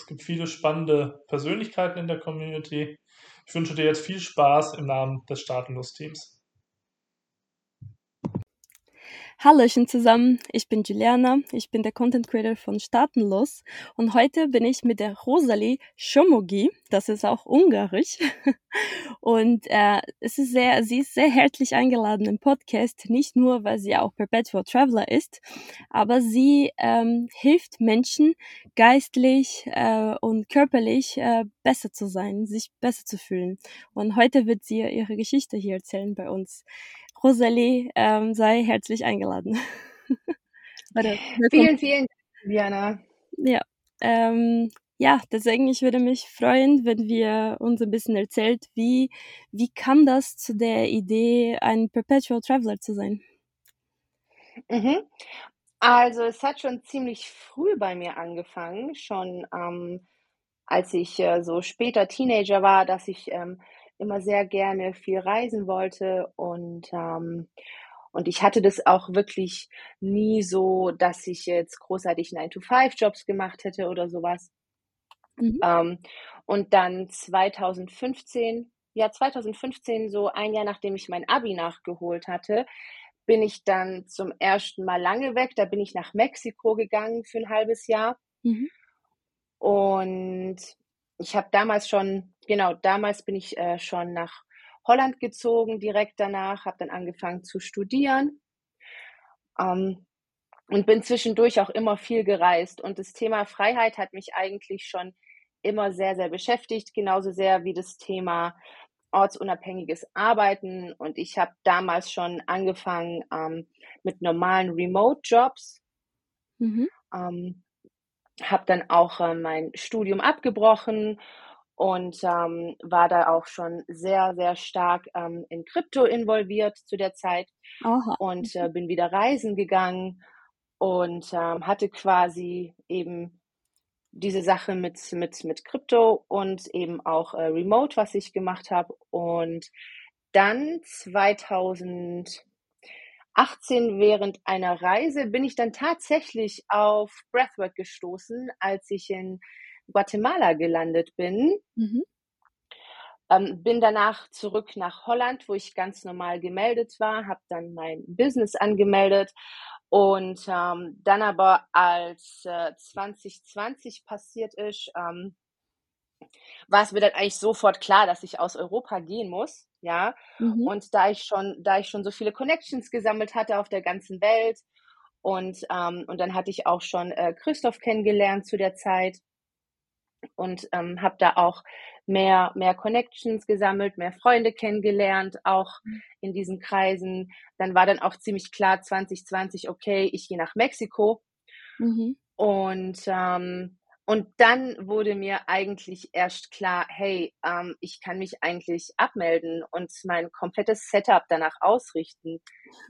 Es gibt viele spannende Persönlichkeiten in der Community. Ich wünsche dir jetzt viel Spaß im Namen des Staatenlos-Teams. Hallöchen zusammen, ich bin Juliana, ich bin der Content Creator von Staatenlos. Und heute bin ich mit der Rosalie Schomogi, das ist auch ungarisch. Und äh, es ist sehr, sie ist sehr herzlich eingeladen im Podcast, nicht nur, weil sie auch Perpetual Traveler ist, aber sie ähm, hilft Menschen geistlich äh, und körperlich äh, besser zu sein, sich besser zu fühlen. Und heute wird sie ihre Geschichte hier erzählen bei uns. Rosalie ähm, sei herzlich eingeladen. Vielen, vielen Dank, Diana. Ja, ähm, ja, deswegen, ich würde mich freuen, wenn wir uns ein bisschen erzählt, wie, wie kam das zu der Idee, ein Perpetual Traveler zu sein? Mhm. Also es hat schon ziemlich früh bei mir angefangen, schon ähm, als ich äh, so später Teenager war, dass ich ähm, immer sehr gerne viel reisen wollte und ähm, und ich hatte das auch wirklich nie so, dass ich jetzt großartig 9-to-5-Jobs gemacht hätte oder sowas. Mhm. Ähm, und dann 2015, ja 2015, so ein Jahr nachdem ich mein Abi nachgeholt hatte, bin ich dann zum ersten Mal lange weg. Da bin ich nach Mexiko gegangen für ein halbes Jahr. Mhm. Und ich habe damals schon, genau, damals bin ich äh, schon nach Holland gezogen, direkt danach, habe dann angefangen zu studieren ähm, und bin zwischendurch auch immer viel gereist. Und das Thema Freiheit hat mich eigentlich schon immer sehr, sehr beschäftigt, genauso sehr wie das Thema ortsunabhängiges Arbeiten. Und ich habe damals schon angefangen ähm, mit normalen Remote-Jobs. Mhm. Ähm, habe dann auch äh, mein Studium abgebrochen und ähm, war da auch schon sehr, sehr stark ähm, in Krypto involviert zu der Zeit Aha. und äh, bin wieder reisen gegangen und ähm, hatte quasi eben diese Sache mit, mit, mit Krypto und eben auch äh, Remote, was ich gemacht habe. Und dann 2000, 18 während einer Reise bin ich dann tatsächlich auf Breathwork gestoßen, als ich in Guatemala gelandet bin. Mhm. Ähm, bin danach zurück nach Holland, wo ich ganz normal gemeldet war, habe dann mein Business angemeldet und ähm, dann aber als äh, 2020 passiert ist, ähm, war es mir dann eigentlich sofort klar, dass ich aus Europa gehen muss ja. Mhm. Und da ich schon, da ich schon so viele Connections gesammelt hatte auf der ganzen Welt und, ähm, und dann hatte ich auch schon äh, Christoph kennengelernt zu der Zeit und ähm, habe da auch mehr, mehr Connections gesammelt, mehr Freunde kennengelernt, auch mhm. in diesen Kreisen. Dann war dann auch ziemlich klar 2020, okay, ich gehe nach Mexiko. Mhm. Und ähm, und dann wurde mir eigentlich erst klar, hey, ähm, ich kann mich eigentlich abmelden und mein komplettes Setup danach ausrichten.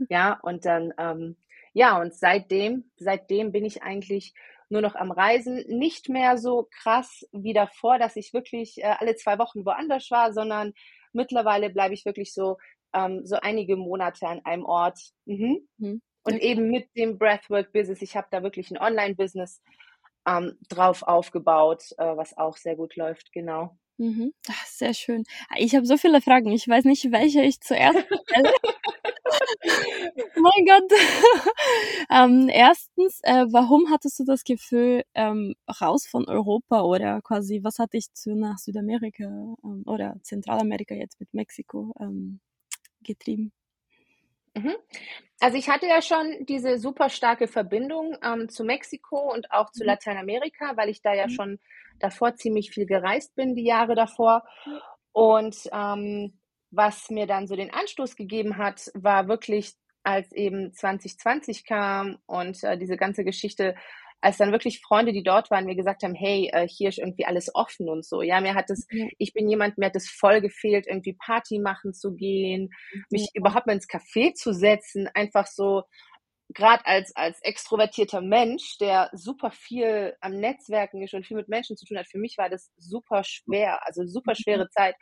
Ja, und dann, ähm, ja, und seitdem, seitdem bin ich eigentlich nur noch am Reisen. Nicht mehr so krass wie davor, dass ich wirklich äh, alle zwei Wochen woanders war, sondern mittlerweile bleibe ich wirklich so, ähm, so einige Monate an einem Ort. Mhm. Mhm. Und eben mit dem Breathwork-Business. Ich habe da wirklich ein Online-Business ähm, drauf aufgebaut, äh, was auch sehr gut läuft, genau. Mhm. Ach, sehr schön. Ich habe so viele Fragen. Ich weiß nicht, welche ich zuerst stelle. mein Gott. ähm, erstens, äh, warum hattest du das Gefühl, ähm, raus von Europa oder quasi, was hat dich zu nach Südamerika ähm, oder Zentralamerika jetzt mit Mexiko ähm, getrieben? Mhm. Also ich hatte ja schon diese super starke Verbindung ähm, zu Mexiko und auch zu mhm. Lateinamerika, weil ich da ja mhm. schon davor ziemlich viel gereist bin, die Jahre davor. Und ähm, was mir dann so den Anstoß gegeben hat, war wirklich, als eben 2020 kam und äh, diese ganze Geschichte als dann wirklich Freunde, die dort waren, mir gesagt haben, hey, äh, hier ist irgendwie alles offen und so. Ja, mir hat das, ja. ich bin jemand, mir hat es voll gefehlt, irgendwie Party machen zu gehen, mich ja. überhaupt mal ins Café zu setzen, einfach so, gerade als, als extrovertierter Mensch, der super viel am Netzwerken ist und viel mit Menschen zu tun hat, für mich war das super schwer, also super schwere Zeit.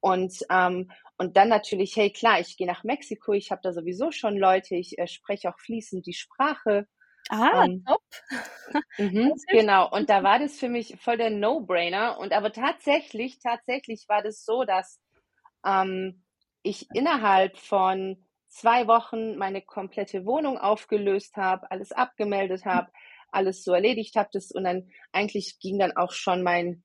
Und, ähm, und dann natürlich, hey klar, ich gehe nach Mexiko, ich habe da sowieso schon Leute, ich äh, spreche auch fließend die Sprache. Ah, ähm, top. mhm, genau, und da war das für mich voll der No-Brainer. Und aber tatsächlich, tatsächlich war das so, dass ähm, ich innerhalb von zwei Wochen meine komplette Wohnung aufgelöst habe, alles abgemeldet habe, alles so erledigt habe. Das, und dann eigentlich ging dann auch schon mein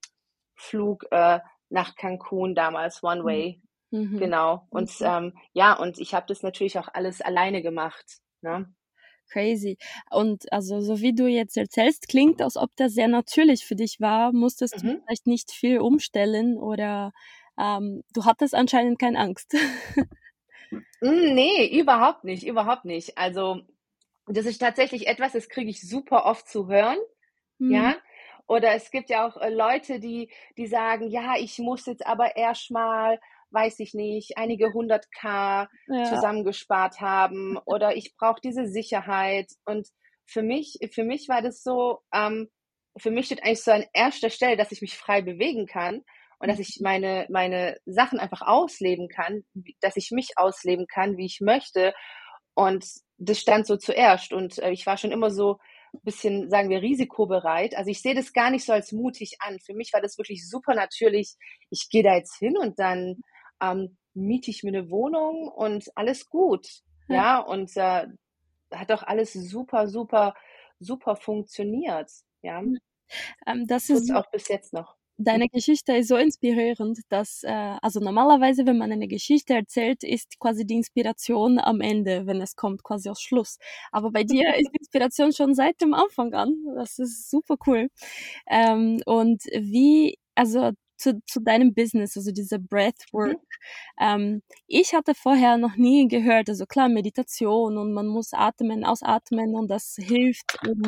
Flug äh, nach Cancun damals, One mhm. Way. Mhm. Genau. Und mhm. ähm, ja, und ich habe das natürlich auch alles alleine gemacht. Ne? Crazy. Und also, so wie du jetzt erzählst, klingt, als ob das sehr natürlich für dich war. Musstest mhm. du vielleicht nicht viel umstellen oder ähm, du hattest anscheinend keine Angst. Hm, nee, überhaupt nicht, überhaupt nicht. Also, das ist tatsächlich etwas, das kriege ich super oft zu hören, mhm. ja. Oder es gibt ja auch äh, Leute, die, die sagen, ja, ich muss jetzt aber erst mal, weiß ich nicht, einige hundert K ja. zusammengespart haben oder ich brauche diese Sicherheit. Und für mich, für mich war das so, ähm, für mich steht eigentlich so an erster Stelle, dass ich mich frei bewegen kann und dass ich meine, meine Sachen einfach ausleben kann, dass ich mich ausleben kann, wie ich möchte. Und das stand so zuerst. Und äh, ich war schon immer so ein bisschen, sagen wir, risikobereit. Also ich sehe das gar nicht so als mutig an. Für mich war das wirklich super natürlich. Ich gehe da jetzt hin und dann ähm, miete ich mir eine Wohnung und alles gut. Ja, ja und äh, hat doch alles super, super, super funktioniert. Ja. Ähm, das ist auch bis jetzt noch. Deine Geschichte ist so inspirierend, dass, äh, also normalerweise, wenn man eine Geschichte erzählt, ist quasi die Inspiration am Ende, wenn es kommt, quasi aus Schluss. Aber bei dir ist die Inspiration schon seit dem Anfang an. Das ist super cool. Ähm, und wie, also zu, zu deinem Business, also diese Breathwork. Mhm. Ähm, ich hatte vorher noch nie gehört, also klar, Meditation und man muss atmen, ausatmen und das hilft, um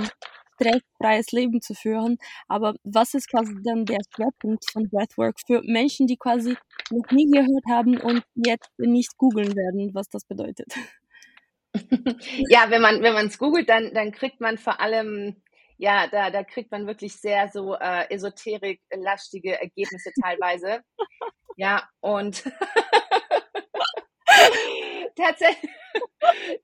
stressfreies Leben zu führen. Aber was ist quasi dann der Schwerpunkt von Breathwork für Menschen, die quasi noch nie gehört haben und jetzt nicht googeln werden, was das bedeutet? ja, wenn man wenn man es googelt, dann dann kriegt man vor allem ja, da, da kriegt man wirklich sehr so äh, esoterik-lastige Ergebnisse teilweise. ja, und tatsächlich,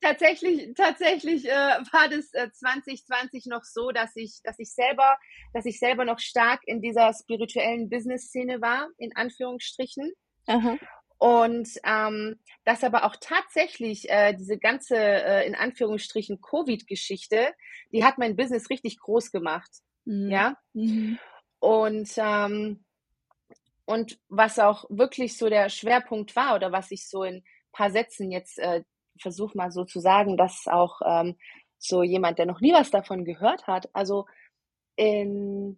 tatsächlich, tatsächlich äh, war das äh, 2020 noch so, dass ich, dass ich selber, dass ich selber noch stark in dieser spirituellen Business-Szene war, in Anführungsstrichen. Aha. Und ähm, dass aber auch tatsächlich äh, diese ganze, äh, in Anführungsstrichen, Covid-Geschichte, die hat mein Business richtig groß gemacht. Mhm. Ja. Mhm. Und ähm, und was auch wirklich so der Schwerpunkt war oder was ich so in paar Sätzen jetzt äh, versuche mal so zu sagen, dass auch ähm, so jemand, der noch nie was davon gehört hat, also in,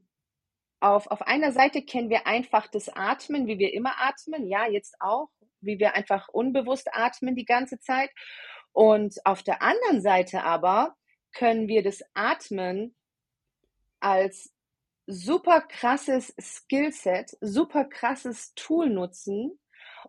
auf, auf einer Seite kennen wir einfach das Atmen, wie wir immer atmen, ja, jetzt auch, wie wir einfach unbewusst atmen die ganze Zeit. Und auf der anderen Seite aber können wir das Atmen als super krasses Skillset, super krasses Tool nutzen,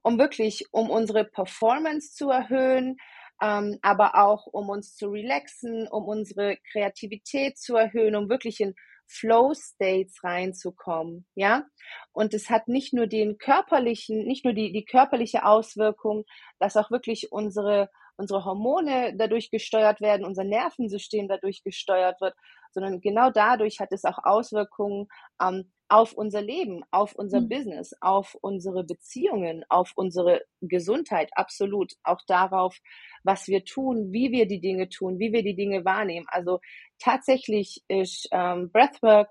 um wirklich, um unsere Performance zu erhöhen, ähm, aber auch um uns zu relaxen, um unsere Kreativität zu erhöhen, um wirklich in Flow-States reinzukommen, ja. Und es hat nicht nur den körperlichen, nicht nur die, die körperliche Auswirkung, dass auch wirklich unsere, unsere Hormone dadurch gesteuert werden, unser Nervensystem dadurch gesteuert wird, sondern genau dadurch hat es auch Auswirkungen ähm, auf unser Leben, auf unser mhm. Business, auf unsere Beziehungen, auf unsere Gesundheit, absolut, auch darauf, was wir tun, wie wir die Dinge tun, wie wir die Dinge wahrnehmen. Also tatsächlich ist ähm, Breathwork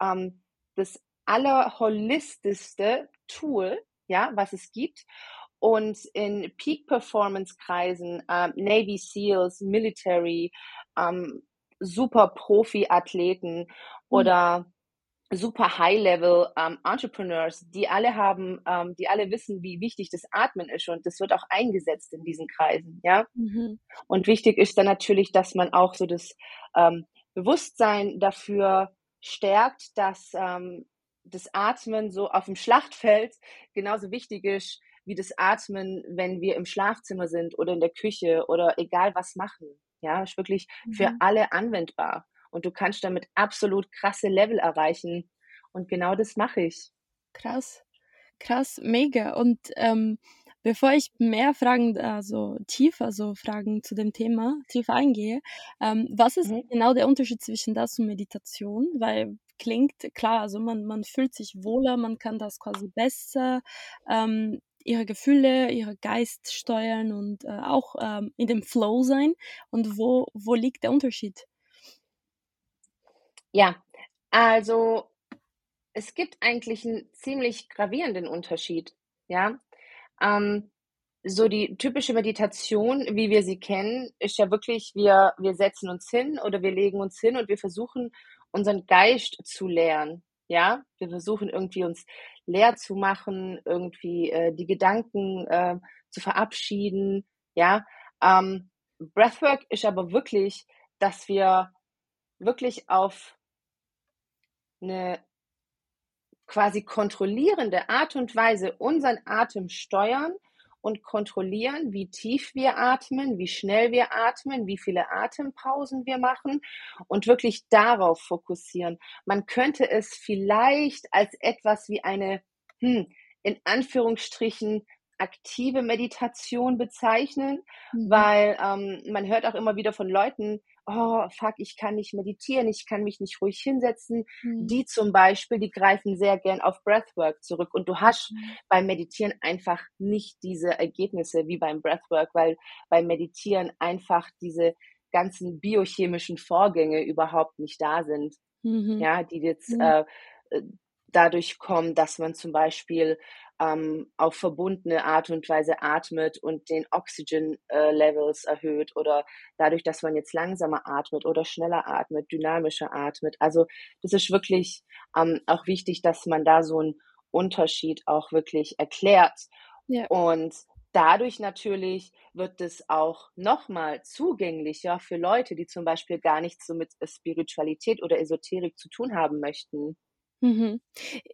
ähm, das allerholistischste Tool, ja, was es gibt. Und in Peak Performance Kreisen, ähm, Navy SEALs, Military, ähm, super Profi-Athleten mhm. oder super High-Level ähm, Entrepreneurs, die alle haben, ähm, die alle wissen, wie wichtig das Atmen ist und das wird auch eingesetzt in diesen Kreisen, ja. Mhm. Und wichtig ist dann natürlich, dass man auch so das ähm, Bewusstsein dafür stärkt, dass ähm, das Atmen so auf dem Schlachtfeld genauso wichtig ist wie das Atmen, wenn wir im Schlafzimmer sind oder in der Küche oder egal was machen. Ja, ist wirklich mhm. für alle anwendbar. Und du kannst damit absolut krasse Level erreichen. Und genau das mache ich. Krass, krass, mega. Und ähm, bevor ich mehr Fragen, also tiefer so Fragen zu dem Thema tiefer eingehe, ähm, was ist mhm. genau der Unterschied zwischen das und Meditation? Weil klingt klar, also man, man fühlt sich wohler, man kann das quasi besser, ähm, ihre Gefühle, ihre Geist steuern und äh, auch ähm, in dem Flow sein. Und wo, wo liegt der Unterschied? Ja, also es gibt eigentlich einen ziemlich gravierenden Unterschied. Ja, ähm, so die typische Meditation, wie wir sie kennen, ist ja wirklich, wir, wir setzen uns hin oder wir legen uns hin und wir versuchen, unseren Geist zu leeren. Ja, wir versuchen irgendwie uns leer zu machen, irgendwie äh, die Gedanken äh, zu verabschieden. Ja, ähm, Breathwork ist aber wirklich, dass wir wirklich auf eine quasi kontrollierende Art und Weise unseren Atem steuern und kontrollieren, wie tief wir atmen, wie schnell wir atmen, wie viele Atempausen wir machen und wirklich darauf fokussieren. Man könnte es vielleicht als etwas wie eine, hm, in Anführungsstrichen, aktive Meditation bezeichnen, mhm. weil ähm, man hört auch immer wieder von Leuten, oh, fuck, ich kann nicht meditieren, ich kann mich nicht ruhig hinsetzen. Mhm. Die zum Beispiel, die greifen sehr gern auf Breathwork zurück. Und du hast mhm. beim Meditieren einfach nicht diese Ergebnisse wie beim Breathwork, weil beim Meditieren einfach diese ganzen biochemischen Vorgänge überhaupt nicht da sind. Mhm. Ja, die jetzt mhm. äh, äh dadurch kommen, dass man zum Beispiel ähm, auf verbundene Art und Weise atmet und den Oxygen äh, Levels erhöht oder dadurch, dass man jetzt langsamer atmet oder schneller atmet, dynamischer atmet. Also das ist wirklich ähm, auch wichtig, dass man da so einen Unterschied auch wirklich erklärt. Ja. Und dadurch natürlich wird es auch nochmal zugänglicher für Leute, die zum Beispiel gar nichts so mit Spiritualität oder Esoterik zu tun haben möchten. Mhm.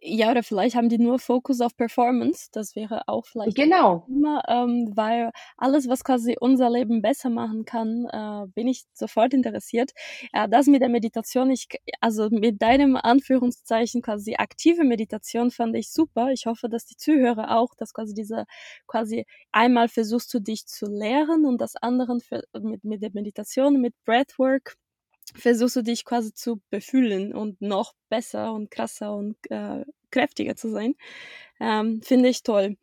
Ja, oder vielleicht haben die nur Fokus auf Performance. Das wäre auch vielleicht Genau. immer, ähm, weil alles, was quasi unser Leben besser machen kann, äh, bin ich sofort interessiert. Äh, das mit der Meditation, ich, also mit deinem Anführungszeichen quasi aktive Meditation fand ich super. Ich hoffe, dass die Zuhörer auch, dass quasi diese quasi einmal versuchst du dich zu lehren und das andere für, mit, mit der Meditation, mit Breathwork versuchst du dich quasi zu befühlen und noch besser und krasser und äh, kräftiger zu sein. Ähm, Finde ich toll.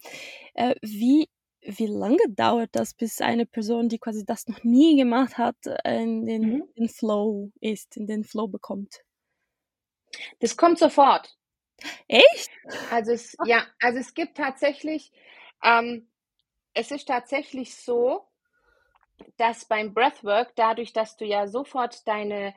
Äh, wie, wie lange dauert das, bis eine Person, die quasi das noch nie gemacht hat, in den, mhm. in Flow ist, in den Flow bekommt? Das kommt sofort. Echt? Also es, ja, also es gibt tatsächlich, ähm, es ist tatsächlich so, dass beim Breathwork, dadurch, dass du ja sofort deine,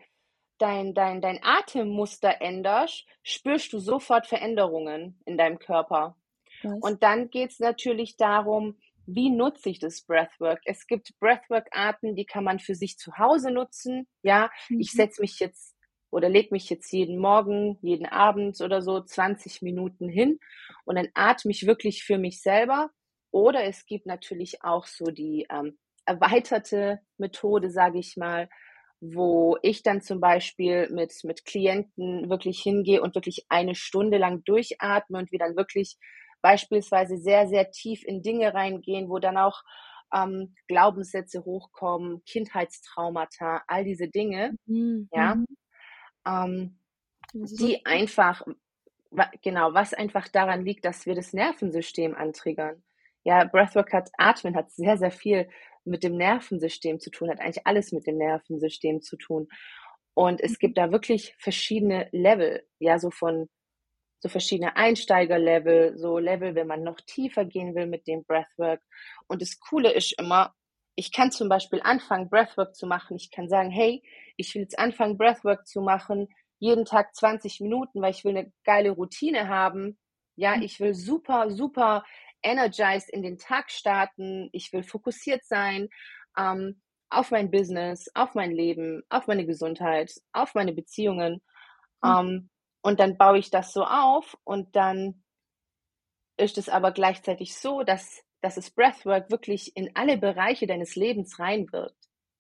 dein, dein, dein Atemmuster änderst, spürst du sofort Veränderungen in deinem Körper. Was? Und dann geht es natürlich darum, wie nutze ich das Breathwork? Es gibt Breathwork-Arten, die kann man für sich zu Hause nutzen. Ja, mhm. ich setze mich jetzt oder lege mich jetzt jeden Morgen, jeden Abend oder so 20 Minuten hin und dann atme ich wirklich für mich selber. Oder es gibt natürlich auch so die ähm, erweiterte Methode, sage ich mal, wo ich dann zum Beispiel mit, mit Klienten wirklich hingehe und wirklich eine Stunde lang durchatme und wir dann wirklich beispielsweise sehr, sehr tief in Dinge reingehen, wo dann auch ähm, Glaubenssätze hochkommen, Kindheitstraumata, all diese Dinge, mhm. ja, mhm. ähm, die einfach, genau, was einfach daran liegt, dass wir das Nervensystem antriggern. Ja, Breathwork hat, Atmen hat sehr, sehr viel mit dem Nervensystem zu tun, hat eigentlich alles mit dem Nervensystem zu tun. Und es gibt da wirklich verschiedene Level, ja, so von so verschiedene Einsteigerlevel, so Level, wenn man noch tiefer gehen will mit dem Breathwork. Und das Coole ist immer, ich kann zum Beispiel anfangen, Breathwork zu machen. Ich kann sagen, hey, ich will jetzt anfangen, Breathwork zu machen, jeden Tag 20 Minuten, weil ich will eine geile Routine haben. Ja, mhm. ich will super, super energized in den Tag starten, ich will fokussiert sein. Ähm, auf mein Business, auf mein Leben, auf meine Gesundheit, auf meine Beziehungen. Mhm. Ähm, und dann baue ich das so auf und dann ist es aber gleichzeitig so, dass, dass das Breathwork wirklich in alle Bereiche deines Lebens reinwirkt.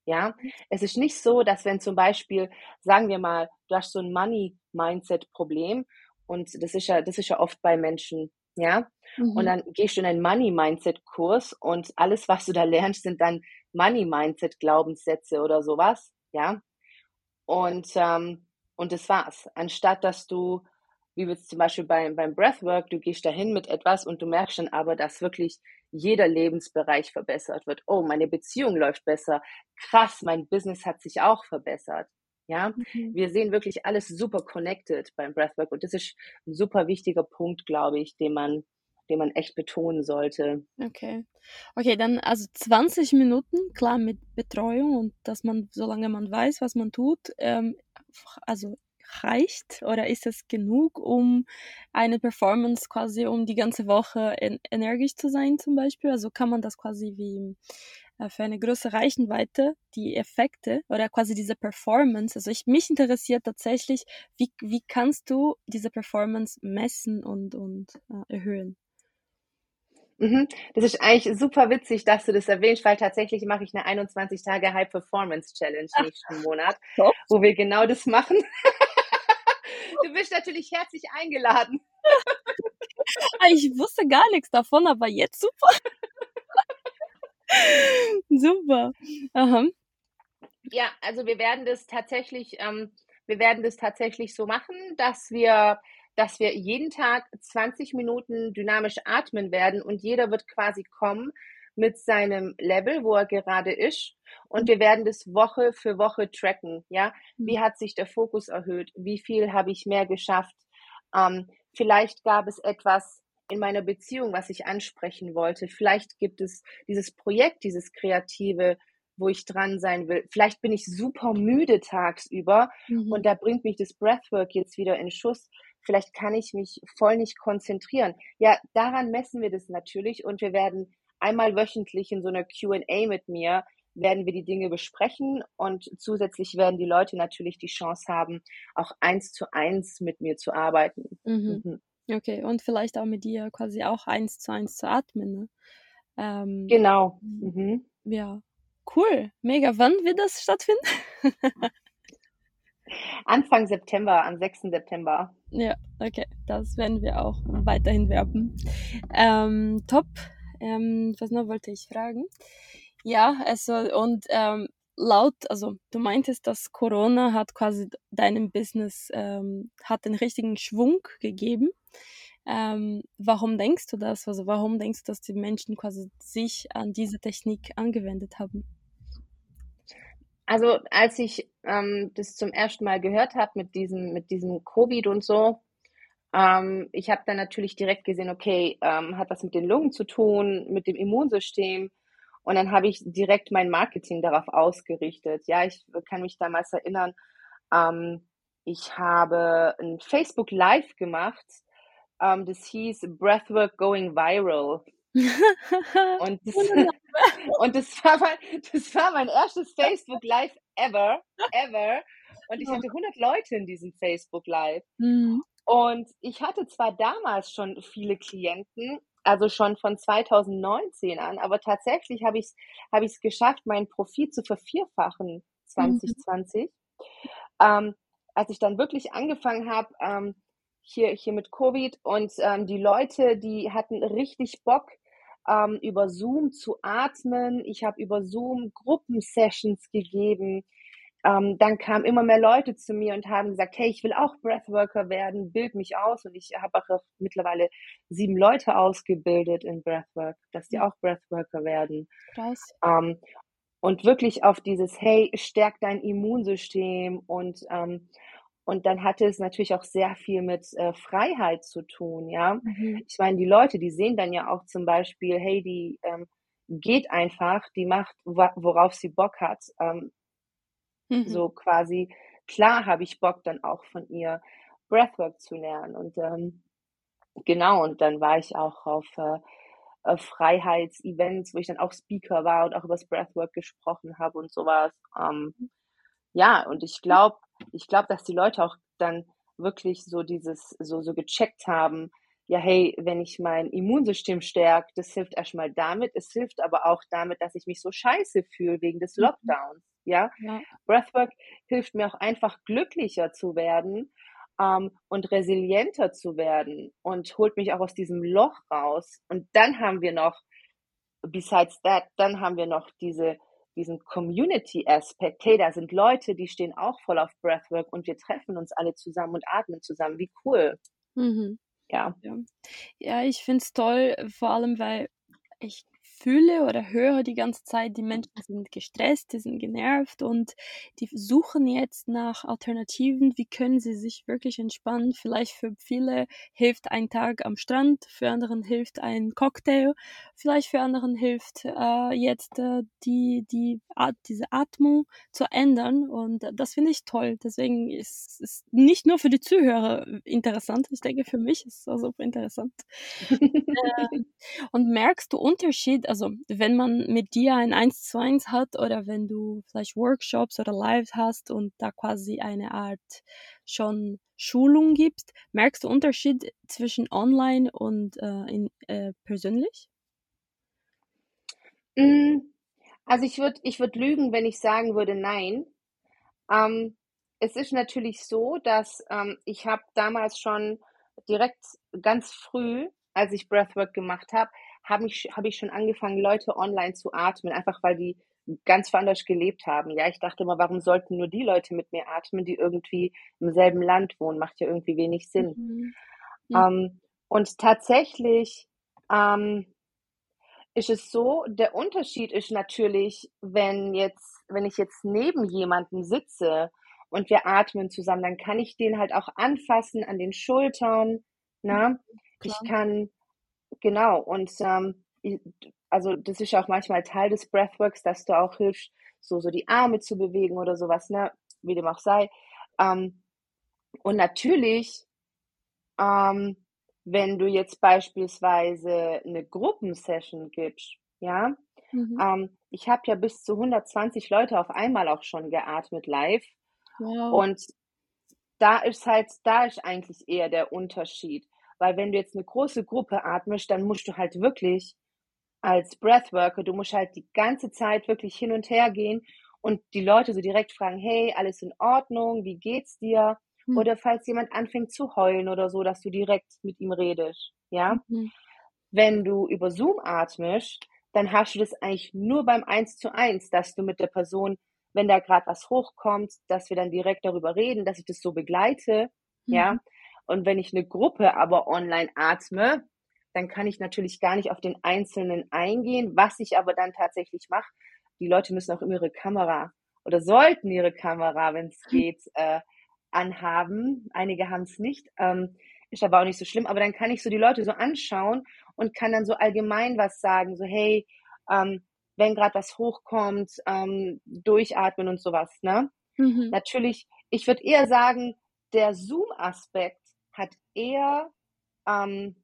Ja, es ist nicht so, dass wenn zum Beispiel, sagen wir mal, du hast so ein Money-Mindset-Problem und das ist ja, das ist ja oft bei Menschen, ja, und Mhm. dann gehst du in einen Money-Mindset-Kurs und alles, was du da lernst, sind dann Money-Mindset-Glaubenssätze oder sowas, ja. Und, ähm, und das war's. Anstatt dass du, wie jetzt zum Beispiel beim, beim Breathwork, du gehst dahin mit etwas und du merkst dann aber, dass wirklich jeder Lebensbereich verbessert wird. Oh, meine Beziehung läuft besser. Krass, mein Business hat sich auch verbessert. Ja, Mhm. wir sehen wirklich alles super connected beim Breathwork und das ist ein super wichtiger Punkt, glaube ich, den man, den man echt betonen sollte. Okay. Okay, dann also 20 Minuten, klar mit Betreuung und dass man, solange man weiß, was man tut, ähm, also reicht oder ist es genug, um eine Performance quasi, um die ganze Woche en energisch zu sein zum Beispiel? Also kann man das quasi wie äh, für eine größere Reichweite, die Effekte oder quasi diese Performance, also ich, mich interessiert tatsächlich, wie, wie kannst du diese Performance messen und, und äh, erhöhen? Mhm. Das ist eigentlich super witzig, dass du das erwähnst, weil tatsächlich mache ich eine 21 Tage High Performance Challenge nächsten Monat, wo wir genau das machen. Du bist natürlich herzlich eingeladen. Ich wusste gar nichts davon, aber jetzt super. super. Aha. Ja, also wir werden das tatsächlich, ähm, wir werden das tatsächlich so machen, dass wir, dass wir jeden Tag 20 Minuten dynamisch atmen werden und jeder wird quasi kommen mit seinem Level, wo er gerade ist. Und wir werden das Woche für Woche tracken. Ja, wie hat sich der Fokus erhöht? Wie viel habe ich mehr geschafft? Ähm, vielleicht gab es etwas in meiner Beziehung, was ich ansprechen wollte. Vielleicht gibt es dieses Projekt, dieses Kreative, wo ich dran sein will. Vielleicht bin ich super müde tagsüber Mhm. und da bringt mich das Breathwork jetzt wieder in Schuss. Vielleicht kann ich mich voll nicht konzentrieren. Ja, daran messen wir das natürlich und wir werden einmal wöchentlich in so einer Q&A mit mir werden wir die Dinge besprechen und zusätzlich werden die Leute natürlich die Chance haben, auch eins zu eins mit mir zu arbeiten. Mhm. Mhm. Okay, und vielleicht auch mit dir quasi auch eins zu eins zu atmen. Ne? Ähm, Genau. Mhm. Mhm. ja, cool, mega. Wann wird das stattfinden? Anfang September, am 6. September. ja, okay, das werden wir auch weiterhin werben. Ähm, top. Ähm, was noch wollte ich fragen? Ja, also und ähm, laut, also du meintest, dass Corona hat quasi deinem Business ähm, hat den richtigen Schwung gegeben. Ähm, warum denkst du das? Also warum denkst du, dass die Menschen quasi sich an diese Technik angewendet haben? Also als ich ähm, das zum ersten Mal gehört habe mit diesem, mit diesem Covid und so, ähm, ich habe dann natürlich direkt gesehen, okay, ähm, hat was mit den Lungen zu tun, mit dem Immunsystem. Und dann habe ich direkt mein Marketing darauf ausgerichtet. Ja, ich kann mich damals erinnern, ähm, ich habe ein Facebook Live gemacht. Ähm, das hieß Breathwork Going Viral. Und das, und das war mein, das war mein erstes Facebook Live ever, ever. Und ich hatte 100 Leute in diesem Facebook Live. Mhm. Und ich hatte zwar damals schon viele Klienten, also schon von 2019 an, aber tatsächlich habe ich es ich's geschafft, mein Profit zu vervierfachen 2020. Ähm, als ich dann wirklich angefangen habe, ähm, hier, hier mit Covid und ähm, die Leute, die hatten richtig Bock, ähm, über Zoom zu atmen. Ich habe über Zoom Gruppensessions gegeben. Ähm, dann kamen immer mehr Leute zu mir und haben gesagt, hey, ich will auch Breathworker werden, bild mich aus. Und ich habe auch mittlerweile sieben Leute ausgebildet in Breathwork, dass die auch Breathworker werden. Krass. Ähm, und wirklich auf dieses, hey, stärk dein Immunsystem und ähm, und dann hatte es natürlich auch sehr viel mit äh, Freiheit zu tun, ja. Mhm. Ich meine, die Leute, die sehen dann ja auch zum Beispiel, hey, die ähm, geht einfach, die macht, worauf sie Bock hat. Ähm, Mhm. so quasi, klar habe ich Bock dann auch von ihr Breathwork zu lernen. Und ähm, genau, und dann war ich auch auf, äh, Freiheitsevents, wo ich dann auch Speaker war und auch über das Breathwork gesprochen habe und sowas. Ähm, ja, und ich glaube, ich glaube, dass die Leute auch dann wirklich so dieses, so, so gecheckt haben, ja, hey, wenn ich mein Immunsystem stärke, das hilft erstmal damit, es hilft aber auch damit, dass ich mich so scheiße fühle wegen des mhm. Lockdowns. Ja? ja. Breathwork hilft mir auch einfach glücklicher zu werden ähm, und resilienter zu werden und holt mich auch aus diesem Loch raus. Und dann haben wir noch, besides that, dann haben wir noch diese, diesen Community-Aspekt. Hey, da sind Leute, die stehen auch voll auf Breathwork und wir treffen uns alle zusammen und atmen zusammen. Wie cool. Mhm. Ja. Ja, ja ich finde es toll, vor allem weil ich fühle oder höre die ganze Zeit, die Menschen sind gestresst, die sind genervt und die suchen jetzt nach Alternativen. Wie können sie sich wirklich entspannen? Vielleicht für viele hilft ein Tag am Strand, für anderen hilft ein Cocktail, vielleicht für anderen hilft äh, jetzt äh, die, die Art, diese Atmung zu ändern und das finde ich toll. Deswegen ist es nicht nur für die Zuhörer interessant, ich denke für mich ist es auch super interessant. äh, und merkst du Unterschied also wenn man mit dir ein 1 zu 1 hat oder wenn du vielleicht Workshops oder Lives hast und da quasi eine Art schon Schulung gibst, merkst du Unterschied zwischen online und äh, in, äh, persönlich? Mm, also ich würde ich würd lügen, wenn ich sagen würde, nein. Ähm, es ist natürlich so, dass ähm, ich habe damals schon direkt ganz früh, als ich Breathwork gemacht habe, habe ich, hab ich schon angefangen, Leute online zu atmen, einfach weil die ganz anders gelebt haben. Ja, ich dachte immer, warum sollten nur die Leute mit mir atmen, die irgendwie im selben Land wohnen? Macht ja irgendwie wenig Sinn. Mhm. Ja. Ähm, und tatsächlich ähm, ist es so, der Unterschied ist natürlich, wenn jetzt, wenn ich jetzt neben jemandem sitze und wir atmen zusammen, dann kann ich den halt auch anfassen an den Schultern. Na? Ne? Ich kann Genau, und ähm, also das ist auch manchmal Teil des Breathworks, dass du auch hilfst, so, so die Arme zu bewegen oder sowas, ne? Wie dem auch sei. Ähm, und natürlich, ähm, wenn du jetzt beispielsweise eine Gruppensession gibst, ja, mhm. ähm, ich habe ja bis zu 120 Leute auf einmal auch schon geatmet live. Wow. Und da ist halt, da ist eigentlich eher der Unterschied. Weil wenn du jetzt eine große Gruppe atmest, dann musst du halt wirklich als Breathworker, du musst halt die ganze Zeit wirklich hin und her gehen und die Leute so direkt fragen, hey, alles in Ordnung, wie geht's dir? Mhm. Oder falls jemand anfängt zu heulen oder so, dass du direkt mit ihm redest, ja? Mhm. Wenn du über Zoom atmest, dann hast du das eigentlich nur beim Eins zu Eins, dass du mit der Person, wenn da gerade was hochkommt, dass wir dann direkt darüber reden, dass ich das so begleite, mhm. ja? Und wenn ich eine Gruppe aber online atme, dann kann ich natürlich gar nicht auf den Einzelnen eingehen. Was ich aber dann tatsächlich mache, die Leute müssen auch immer ihre Kamera oder sollten ihre Kamera, wenn es geht, äh, anhaben. Einige haben es nicht, ähm, ist aber auch nicht so schlimm. Aber dann kann ich so die Leute so anschauen und kann dann so allgemein was sagen, so hey, ähm, wenn gerade was hochkommt, ähm, durchatmen und sowas. Ne? Mhm. Natürlich, ich würde eher sagen, der Zoom-Aspekt hat eher ähm,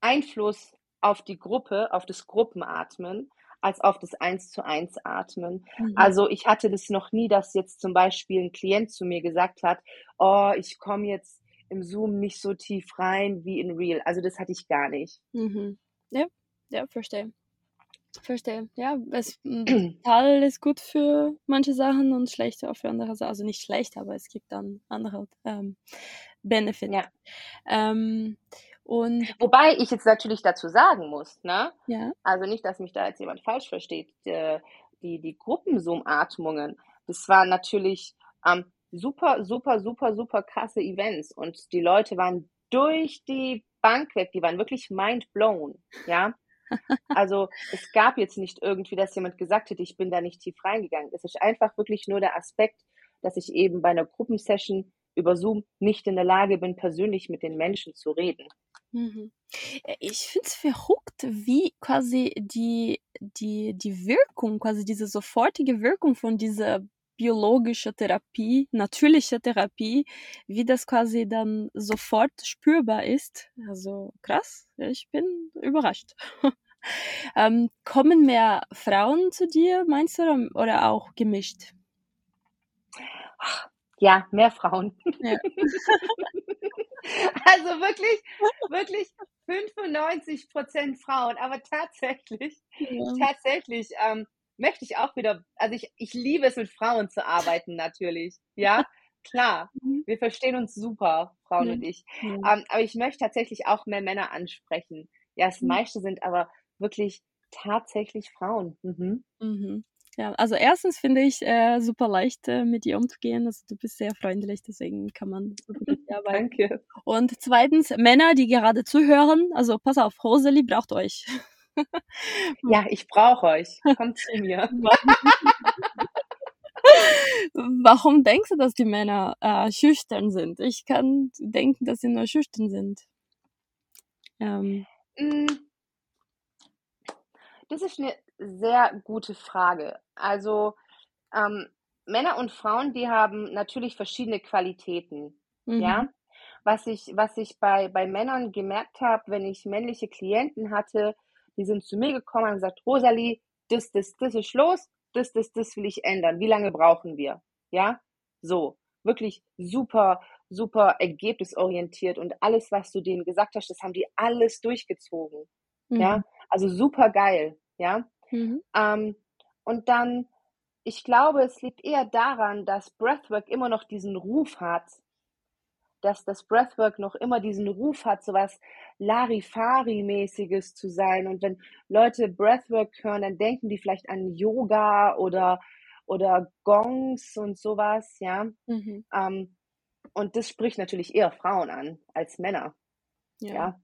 Einfluss auf die Gruppe, auf das Gruppenatmen, als auf das Eins zu eins Atmen. Mhm. Also ich hatte das noch nie, dass jetzt zum Beispiel ein Klient zu mir gesagt hat, oh, ich komme jetzt im Zoom nicht so tief rein wie in Real. Also das hatte ich gar nicht. Mhm. Ja, ja, verstehe. Verstehe. Ja, es Tal ist gut für manche Sachen und schlecht auch für andere Sachen. Also nicht schlecht, aber es gibt dann andere ähm, Benefit. Ja. Ähm, und Wobei ich jetzt natürlich dazu sagen muss, ne? Ja. Also nicht, dass mich da jetzt jemand falsch versteht. Die, die, die Gruppenzoom-Atmungen, das waren natürlich ähm, super, super, super, super krasse Events und die Leute waren durch die Bank weg, die waren wirklich mind blown, ja. Also es gab jetzt nicht irgendwie, dass jemand gesagt hätte, ich bin da nicht tief reingegangen. Es ist einfach wirklich nur der Aspekt, dass ich eben bei einer Gruppensession über Zoom nicht in der Lage bin, persönlich mit den Menschen zu reden. Mhm. Äh, ich finde es verrückt, wie quasi die, die, die Wirkung, quasi diese sofortige Wirkung von dieser biologische Therapie, natürliche Therapie, wie das quasi dann sofort spürbar ist. Also krass, ich bin überrascht. ähm, kommen mehr Frauen zu dir, meinst du, oder auch gemischt? Ja, mehr Frauen. Ja. also wirklich, wirklich 95 Prozent Frauen, aber tatsächlich, ja. tatsächlich ähm, möchte ich auch wieder, also ich, ich liebe es, mit Frauen zu arbeiten natürlich, ja, klar, mhm. wir verstehen uns super, Frauen ja. und ich, ja. ähm, aber ich möchte tatsächlich auch mehr Männer ansprechen. Ja, das mhm. meiste sind aber wirklich tatsächlich Frauen. Mhm. Mhm. Ja, also erstens finde ich äh, super leicht, äh, mit dir umzugehen. Also du bist sehr freundlich, deswegen kann man mit dir arbeiten. Danke. Und zweitens, Männer, die gerade zuhören, also pass auf, Rosalie braucht euch. ja, ich brauche euch. Kommt zu mir. Warum denkst du, dass die Männer äh, schüchtern sind? Ich kann denken, dass sie nur schüchtern sind. Ähm. Mm. Das ist eine sehr gute Frage. Also ähm, Männer und Frauen, die haben natürlich verschiedene Qualitäten. Mhm. Ja. Was ich, was ich bei, bei Männern gemerkt habe, wenn ich männliche Klienten hatte, die sind zu mir gekommen und gesagt, Rosalie, das, das, das ist los, das, das, das will ich ändern. Wie lange brauchen wir? Ja, so, wirklich super, super ergebnisorientiert und alles, was du denen gesagt hast, das haben die alles durchgezogen. Mhm. Ja, also super geil. Ja, Mhm. Ähm, und dann, ich glaube, es liegt eher daran, dass Breathwork immer noch diesen Ruf hat, dass das Breathwork noch immer diesen Ruf hat, so was Larifari-mäßiges zu sein. Und wenn Leute Breathwork hören, dann denken die vielleicht an Yoga oder, oder Gongs und sowas, ja. Mhm. Ähm, und das spricht natürlich eher Frauen an als Männer. Ja.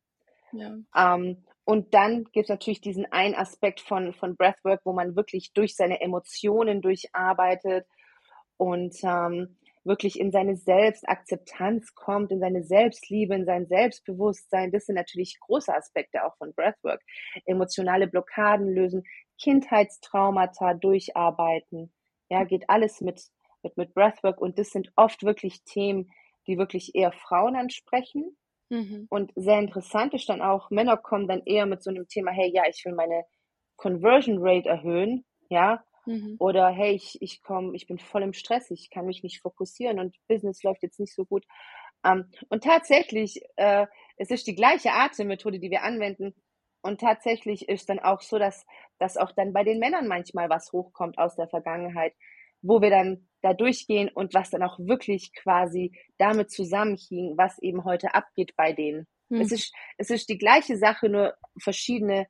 ja. ja. Ähm, und dann gibt es natürlich diesen einen Aspekt von, von Breathwork, wo man wirklich durch seine Emotionen durcharbeitet und ähm, wirklich in seine Selbstakzeptanz kommt, in seine Selbstliebe, in sein Selbstbewusstsein. Das sind natürlich große Aspekte auch von Breathwork. Emotionale Blockaden lösen, Kindheitstraumata durcharbeiten. Ja, geht alles mit, mit, mit Breathwork und das sind oft wirklich Themen, die wirklich eher Frauen ansprechen Mhm. Und sehr interessant ist dann auch, Männer kommen dann eher mit so einem Thema, hey, ja, ich will meine Conversion Rate erhöhen, ja, mhm. oder hey, ich, ich komme, ich bin voll im Stress, ich kann mich nicht fokussieren und Business läuft jetzt nicht so gut. Ähm, und tatsächlich, äh, es ist die gleiche Atemmethode, die wir anwenden. Und tatsächlich ist dann auch so, dass, dass auch dann bei den Männern manchmal was hochkommt aus der Vergangenheit, wo wir dann da durchgehen und was dann auch wirklich quasi damit zusammenhing, was eben heute abgeht bei denen. Hm. Es, ist, es ist die gleiche Sache, nur verschiedene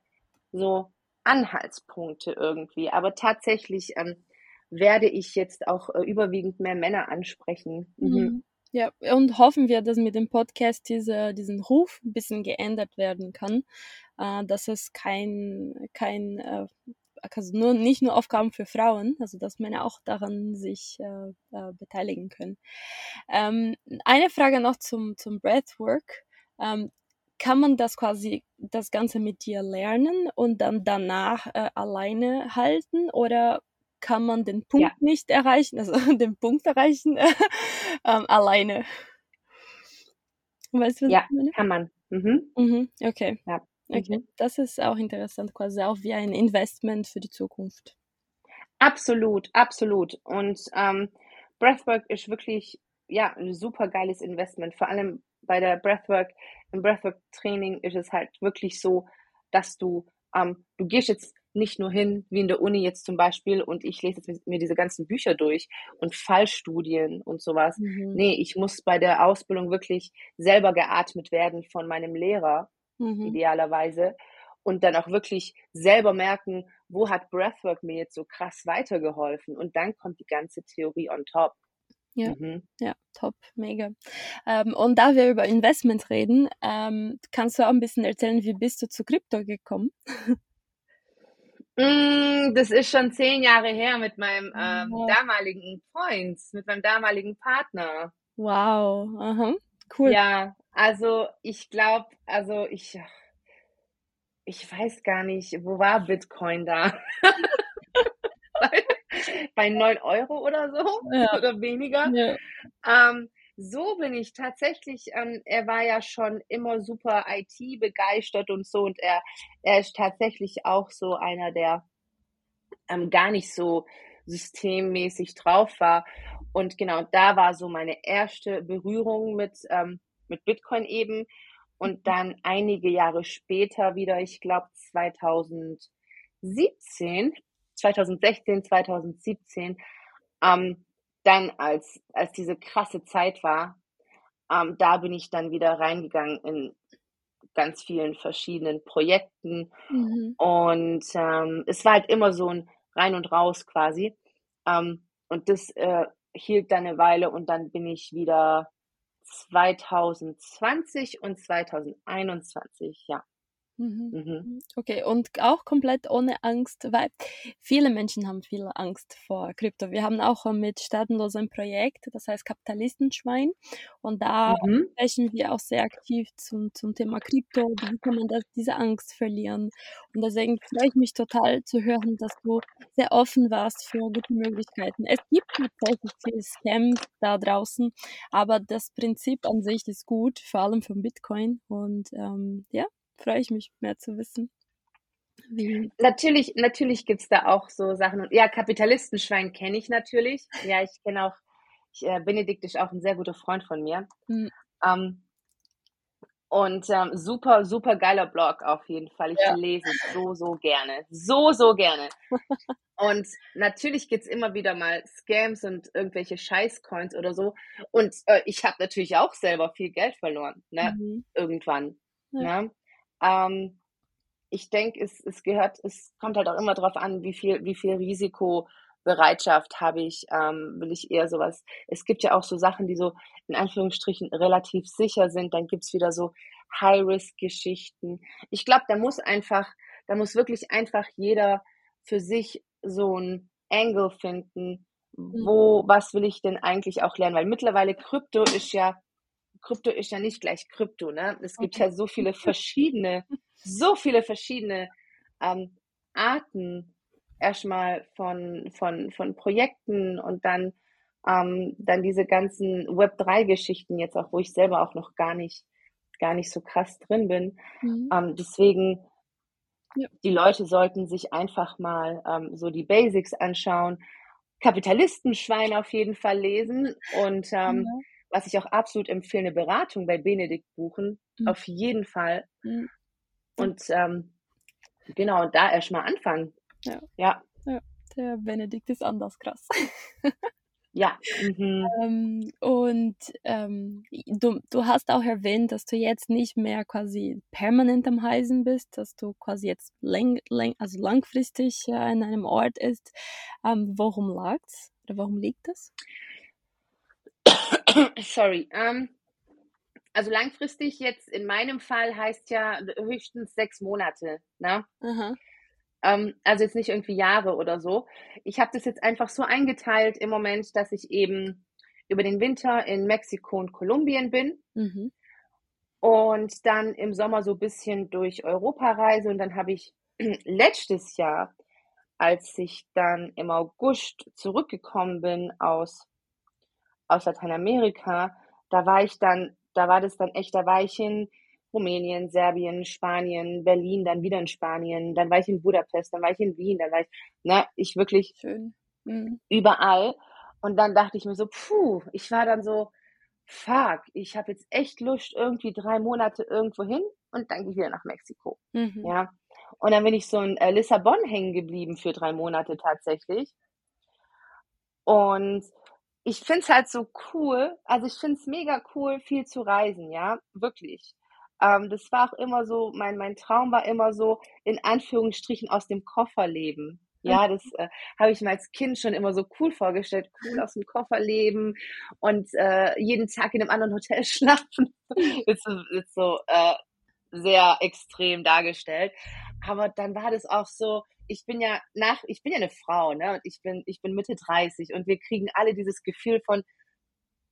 so Anhaltspunkte irgendwie. Aber tatsächlich ähm, werde ich jetzt auch äh, überwiegend mehr Männer ansprechen. Mhm. mhm. Ja, und hoffen wir, dass mit dem Podcast diese, diesen Ruf ein bisschen geändert werden kann, äh, dass es kein, kein äh, also nur, nicht nur Aufgaben für Frauen, also dass Männer auch daran sich äh, äh, beteiligen können. Ähm, eine Frage noch zum, zum Breathwork. Ähm, kann man das quasi, das Ganze mit dir lernen und dann danach äh, alleine halten oder kann man den Punkt ja. nicht erreichen, also den Punkt erreichen ähm, alleine? Weißt du, ja, kann man. Mhm. Mhm, okay. Ja. Okay, mhm. das ist auch interessant, quasi auch wie ein Investment für die Zukunft. Absolut, absolut. Und ähm, Breathwork ist wirklich ja ein super geiles Investment. Vor allem bei der Breathwork, im Breathwork-Training ist es halt wirklich so, dass du, ähm, du gehst jetzt nicht nur hin, wie in der Uni jetzt zum Beispiel, und ich lese jetzt mir diese ganzen Bücher durch und Fallstudien und sowas. Mhm. Nee, ich muss bei der Ausbildung wirklich selber geatmet werden von meinem Lehrer mhm. idealerweise. Und dann auch wirklich selber merken, wo hat Breathwork mir jetzt so krass weitergeholfen? Und dann kommt die ganze Theorie on top. Ja, mhm. ja, top, mega. Ähm, und da wir über Investment reden, ähm, kannst du auch ein bisschen erzählen, wie bist du zu Krypto gekommen? mm, das ist schon zehn Jahre her mit meinem ähm, wow. damaligen Freund, mit meinem damaligen Partner. Wow, aha, cool. Ja, also ich glaube, also ich, ich weiß gar nicht, wo war Bitcoin da? bei 9 Euro oder so Ja. oder weniger. Ja. Ähm, so bin ich tatsächlich, ähm, er war ja schon immer super IT begeistert und so und er, er ist tatsächlich auch so einer, der ähm, gar nicht so systemmäßig drauf war. Und genau, da war so meine erste Berührung mit, ähm, mit Bitcoin eben. Und dann einige Jahre später wieder, ich glaube 2017, 2016, 2017, ähm, dann als, als diese krasse Zeit war, ähm, da bin ich dann wieder reingegangen in ganz vielen verschiedenen Projekten. Mhm. Und ähm, es war halt immer so ein Rein und Raus quasi. Ähm, und das äh, hielt dann eine Weile und dann bin ich wieder 2020 und 2021, ja. Mhm. Mhm. Okay, und auch komplett ohne Angst, weil viele Menschen haben viel Angst vor Krypto. Wir haben auch mit Staatenlos ein Projekt, das heißt Kapitalistenschwein. Und da Mhm. sprechen wir auch sehr aktiv zum, zum Thema Krypto. Wie kann man das, diese Angst verlieren? Und deswegen freue ich mich total zu hören, dass du sehr offen warst für gute Möglichkeiten. Es gibt tatsächlich viele Scams da draußen, aber das Prinzip an sich ist gut, vor allem von Bitcoin. Und ähm, ja, freue ich mich mehr zu wissen. Wie? Natürlich, natürlich gibt's da auch so Sachen. Und ja, Kapitalistenschwein kenne ich natürlich. Ja, ich kenne auch, ich, äh, Benedikt ist auch ein sehr guter Freund von mir. Mhm. Ähm, und ähm, super, super geiler Blog auf jeden Fall. Ich Ja. lese es so, so gerne. So, so gerne. Und natürlich gibt's immer wieder mal Scams und irgendwelche Scheißcoins oder so. Und äh, ich habe natürlich auch selber viel Geld verloren, ne? Mhm. Irgendwann. Ja. Ne? Ähm, ich denke, es, es gehört, es kommt halt auch immer darauf an, wie viel, wie viel Risikobereitschaft habe ich, ähm, will ich eher sowas. Es gibt ja auch so Sachen, die so in Anführungsstrichen relativ sicher sind. Dann gibt's wieder so High-Risk-Geschichten. Ich glaube, da muss einfach, da muss wirklich einfach jeder für sich so ein Angle finden, wo, was will ich denn eigentlich auch lernen? Weil mittlerweile Krypto ist ja, Krypto ist ja nicht gleich Krypto, ne? Es gibt ja so viele verschiedene, so viele verschiedene ähm, Arten erstmal von, von, von Projekten und dann, ähm, dann diese ganzen Web3-Geschichten jetzt auch, wo ich selber auch noch gar nicht, gar nicht so krass drin bin. Mhm. Ähm, deswegen, Ja. die Leute sollten sich einfach mal ähm, so die Basics anschauen, Kapitalistenschwein auf jeden Fall lesen und ähm, Ja. Was ich auch absolut empfehle, eine Beratung bei Benedikt buchen, Mhm. auf jeden Fall. Mhm. Und ähm, genau, da erstmal anfangen. Ja. Ja, Der Benedikt ist anders krass. ja. Mhm. Ähm, und ähm, du, du hast auch erwähnt, dass du jetzt nicht mehr quasi permanent am Reisen bist, dass du quasi jetzt läng, läng, also langfristig äh, an einem Ort ist. Ähm, warum lag's? Oder warum liegt das? Sorry. Ähm, also langfristig jetzt in meinem Fall heißt ja höchstens sechs Monate. Ne? Aha. Ähm, also jetzt nicht irgendwie Jahre oder so. Ich habe das jetzt einfach so eingeteilt im Moment, dass ich eben über den Winter in Mexiko und Kolumbien bin Mhm. und dann im Sommer so ein bisschen durch Europa reise. Und dann habe ich letztes Jahr, als ich dann im August zurückgekommen bin aus, aus Lateinamerika, da war ich dann, da war das dann echt, da war ich in Rumänien, Serbien, Spanien, Berlin, dann wieder in Spanien, dann war ich in Budapest, dann war ich in Wien, dann war ich, ne, ich wirklich Schön. Mhm. überall. Und dann dachte ich mir so, puh, ich war dann so, fuck, ich habe jetzt echt Lust, irgendwie drei Monate irgendwo hin und dann gehe ich wieder nach Mexiko. Mhm. Ja. Und dann bin ich so in äh, Lissabon hängen geblieben für drei Monate tatsächlich. Und ich find's halt so cool, also ich find's mega cool, viel zu reisen, ja, wirklich. Ähm, das war auch immer so, mein, mein Traum war immer so, in Anführungsstrichen aus dem Koffer leben. Ja, das äh, habe ich mir als Kind schon immer so cool vorgestellt, cool aus dem Koffer leben und äh, jeden Tag in einem anderen Hotel schlafen. ist so, ist so äh, sehr extrem dargestellt. Aber dann war das auch so, ich bin ja nach, ich bin ja eine Frau, ne? Und ich bin, ich bin Mitte 30 und wir kriegen alle dieses Gefühl von,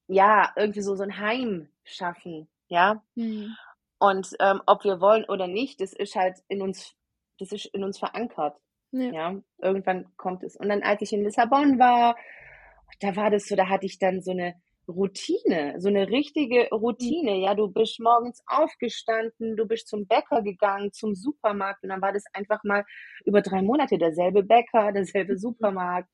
ja, irgendwie so, so ein Heim schaffen, ja. Mhm. Und ähm, ob wir wollen oder nicht, das ist halt in uns, das ist in uns verankert. Ja. Ja, irgendwann kommt es. Und dann, als ich in Lissabon war, da war das so, da hatte ich dann so eine Routine, so eine richtige. Routine. Ja, du bist morgens aufgestanden, du bist zum Bäcker gegangen, zum Supermarkt und dann war das einfach mal über 3 Monate derselbe Bäcker, derselbe Mhm. Supermarkt.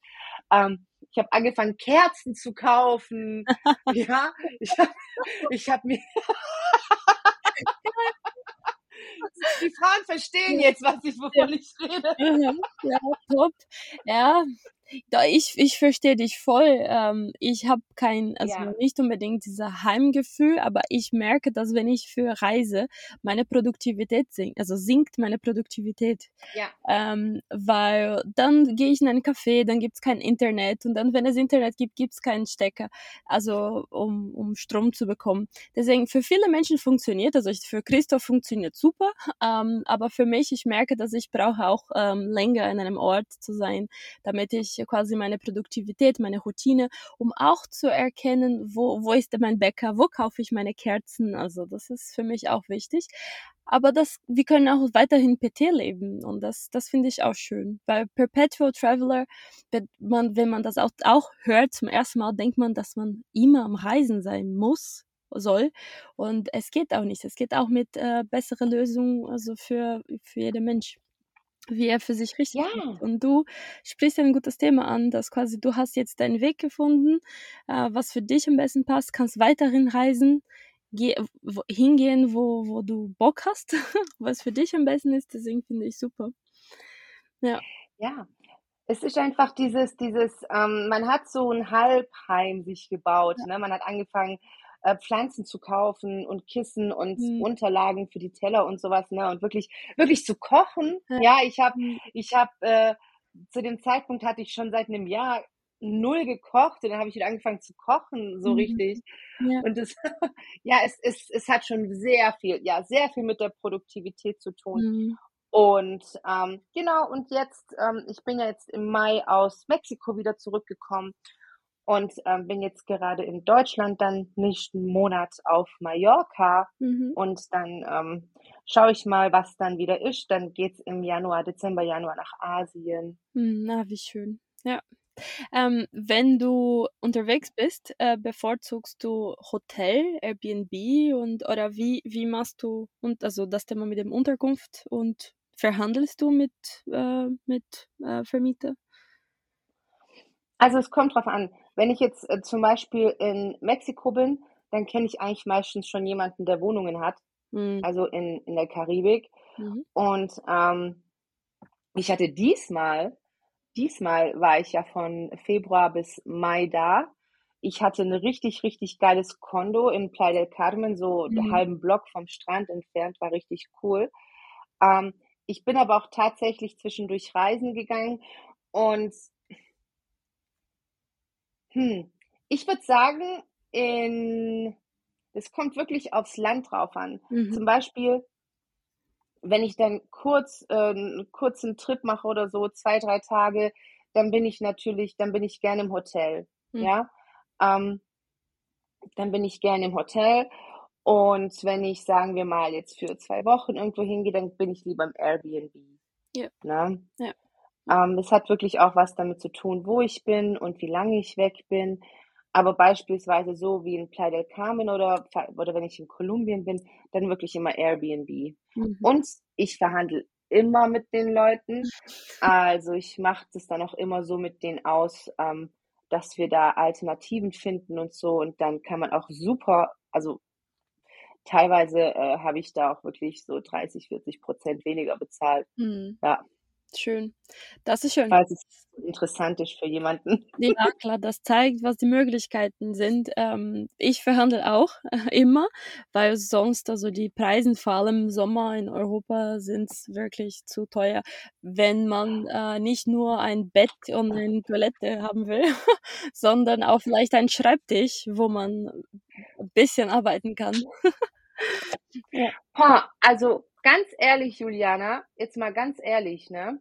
Ähm, ich habe angefangen, Kerzen zu kaufen. Ja, ich habe ich habe mir Die Frauen verstehen jetzt, was ich wovon ich rede. Mhm. Ja, top. Ja, da ich ich verstehe dich voll. Ähm, ich habe kein also Ja. nicht unbedingt dieser Heimgefühl, aber ich merke, dass wenn ich für reise, meine Produktivität sinkt also sinkt meine Produktivität. Ja. Ähm, weil dann gehe ich in einen Café, dann gibt's kein Internet und dann, wenn es Internet gibt, gibt's keinen Stecker, also um um Strom zu bekommen. Deswegen für viele Menschen funktioniert also ich für Christoph funktioniert super, ähm, aber für mich, ich merke, dass ich brauche auch, ähm, länger in einem Ort zu sein, damit ich quasi meine Produktivität, meine Routine um auch zu erkennen, wo wo ist denn mein Bäcker, wo kaufe ich meine Kerzen? Also, das ist für mich auch wichtig. Aber das wir können auch weiterhin PT leben und das das finde ich auch schön. Bei Perpetual Traveler wird man wenn man das auch auch hört zum ersten Mal, denkt man, dass man immer am Reisen sein muss soll und es geht auch nicht. Es geht auch mit, äh, bessere Lösungen, also für für jeden Mensch, wie er für sich richtig. Ja. Und du sprichst ein gutes Thema an, dass quasi du hast jetzt deinen Weg gefunden, äh, was für dich am besten passt, kannst weiterhin reisen, geh w hingehen, wo wo du Bock hast, was für dich am besten ist, deswegen finde ich super. Ja. Ja. Es ist einfach dieses dieses, ähm man hat so 'n Halbheim sich gebaut, Ja. ne? Man hat angefangen, äh, Pflanzen zu kaufen und Kissen und Mhm. Unterlagen für die Teller und so was, ne? Und wirklich wirklich zu kochen. Ja. Ja, ich habe Mhm. ich habe, äh zu dem Zeitpunkt hatte ich schon seit 'nem Jahr 0 gekocht und dann habe ich wieder angefangen zu kochen, so Mhm. richtig. Ja. Und das ja, es es es hat schon sehr viel ja, sehr viel mit der Produktivität zu tun. Mhm. Und, ähm, genau, und jetzt ähm, ich bin ja jetzt im Mai aus Mexiko wieder zurückgekommen und, ähm, bin jetzt gerade in Deutschland dann nächsten Monat auf Mallorca Mhm. und dann, ähm, schaue ich mal, was dann wieder ist. Dann geht's im Januar Dezember, Januar nach Asien. Mhm, na, wie schön. Ja. Ähm, wenn du unterwegs bist, äh, bevorzugst du Hotel, Airbnb und oder wie wie machst du und also das Thema mit dem Unterkunft und verhandelst du mit äh, mit, äh, Vermieter? Also, es kommt drauf an. Wenn ich jetzt, äh, zum Beispiel in Mexiko bin, dann kenne ich eigentlich meistens schon jemanden, der Wohnungen hat, Mhm. also in in der Karibik. Mhm. Und, ähm, ich hatte diesmal diesmal war ich ja von Februar bis Mai da. Ich hatte 'ne richtig, richtig geiles Condo in Playa del Carmen, so Mhm. halben Block vom Strand entfernt, war richtig cool. Ähm, ich bin aber auch tatsächlich zwischendurch reisen gegangen und hm, ich würde sagen, in es kommt wirklich aufs Land drauf an. Mhm. Zum Beispiel wenn ich dann kurz äh, 'n kurzen Trip mache oder so, 2, 3 Tage, dann bin ich natürlich dann bin ich gerne im Hotel, Mhm. ja? Ähm, dann bin ich gerne im Hotel und wenn ich, sagen wir mal, jetzt für 2 Wochen irgendwo hingehe, dann bin ich lieber im Airbnb, Ja. ne? Ja. Ähm, das hat wirklich auch was damit zu tun, wo ich bin und wie lange ich weg bin. Aber beispielsweise so wie in Playa del Carmen oder oder wenn ich in Kolumbien bin, dann wirklich immer Airbnb. Mhm. Und ich verhandle immer mit den Leuten. Also, ich mache das dann auch immer so mit denen aus, ähm, dass wir da Alternativen finden und so und dann kann man auch super also, teilweise, äh, habe ich da auch wirklich so 30, 40% weniger bezahlt. Mhm. Ja. Schön. Das ist schön. Falls es interessant ist für jemanden. Ja, klar, das zeigt, was die Möglichkeiten sind. Ähm, ich verhandle auch immer, weil sonst also die Preise, vor allem im Sommer in Europa, sind's wirklich zu teuer, wenn man, äh, nicht nur ein Bett und eine Toilette haben will, sondern auch vielleicht einen Schreibtisch, wo man 'n bisschen arbeiten kann. Ja. Ha, also, ganz ehrlich, Juliana, jetzt mal ganz ehrlich, ne?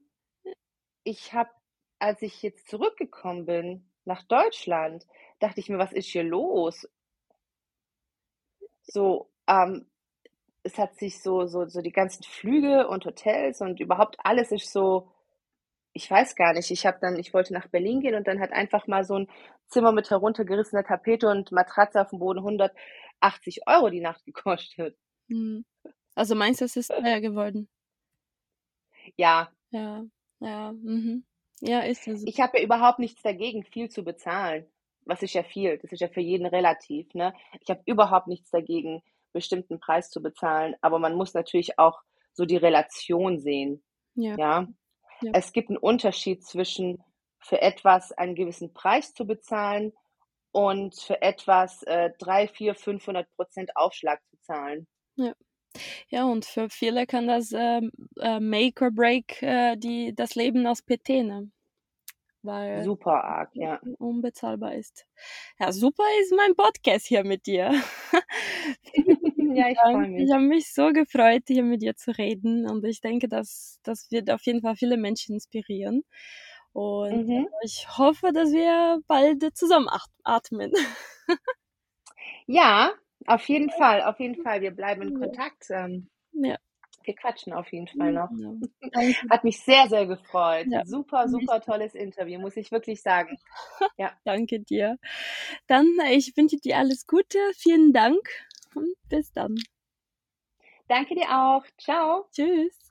Ich habe als ich jetzt zurückgekommen bin nach Deutschland, dachte ich mir: „Was ist hier los?“ So, ähm, es hat sich so so so die ganzen Flüge und Hotels und überhaupt alles ist so ich weiß gar nicht, ich habe dann ich wollte nach Berlin gehen und dann hat einfach mal so 'n Zimmer mit heruntergerissener Tapete und Matratze aufm Boden 180 Euro die Nacht gekostet. Mhm. Also meinst du, es ist teuer geworden? Ja. Ja, ja, mhm. Ja, ist so. Ich habe ja überhaupt nichts dagegen, viel zu bezahlen. Was ist ja viel? Das ist ja für jeden relativ, ne? Ich habe überhaupt nichts dagegen, bestimmten Preis zu bezahlen, aber man muss natürlich auch so die Relation sehen, Ja. ja? Ja. Es gibt 'n Unterschied zwischen für etwas einen gewissen Preis zu bezahlen und für etwas, äh, 3, 4, 500 % Aufschlag zu zahlen. Ja. Ja, und für viele kann das, ähm, äh, make or break, äh, die das Leben als PT, ne? Weil Super arg, ja. unbezahlbar ist. Ja, super ist mein Podcast hier mit dir. Ja, ich freue Ich mich. habe mich so gefreut, hier mit dir zu reden und ich denke, das das wird auf jeden Fall viele Menschen inspirieren. Und, Mhm. äh, ich hoffe, dass wir bald zusammen atmen. Ja, auf jeden Fall, auf jeden Fall. Wir bleiben in Ja. Kontakt, ähm Ja. wir quatschen auf jeden Fall noch. Danke. Hat mich sehr, sehr gefreut. Ja, Super, super tolles Interview, muss ich wirklich sagen. Ja. Danke dir. Dann, äh, ich wünsche dir alles Gute. Vielen Dank und bis dann. Danke dir auch. Tschau. Tschüss.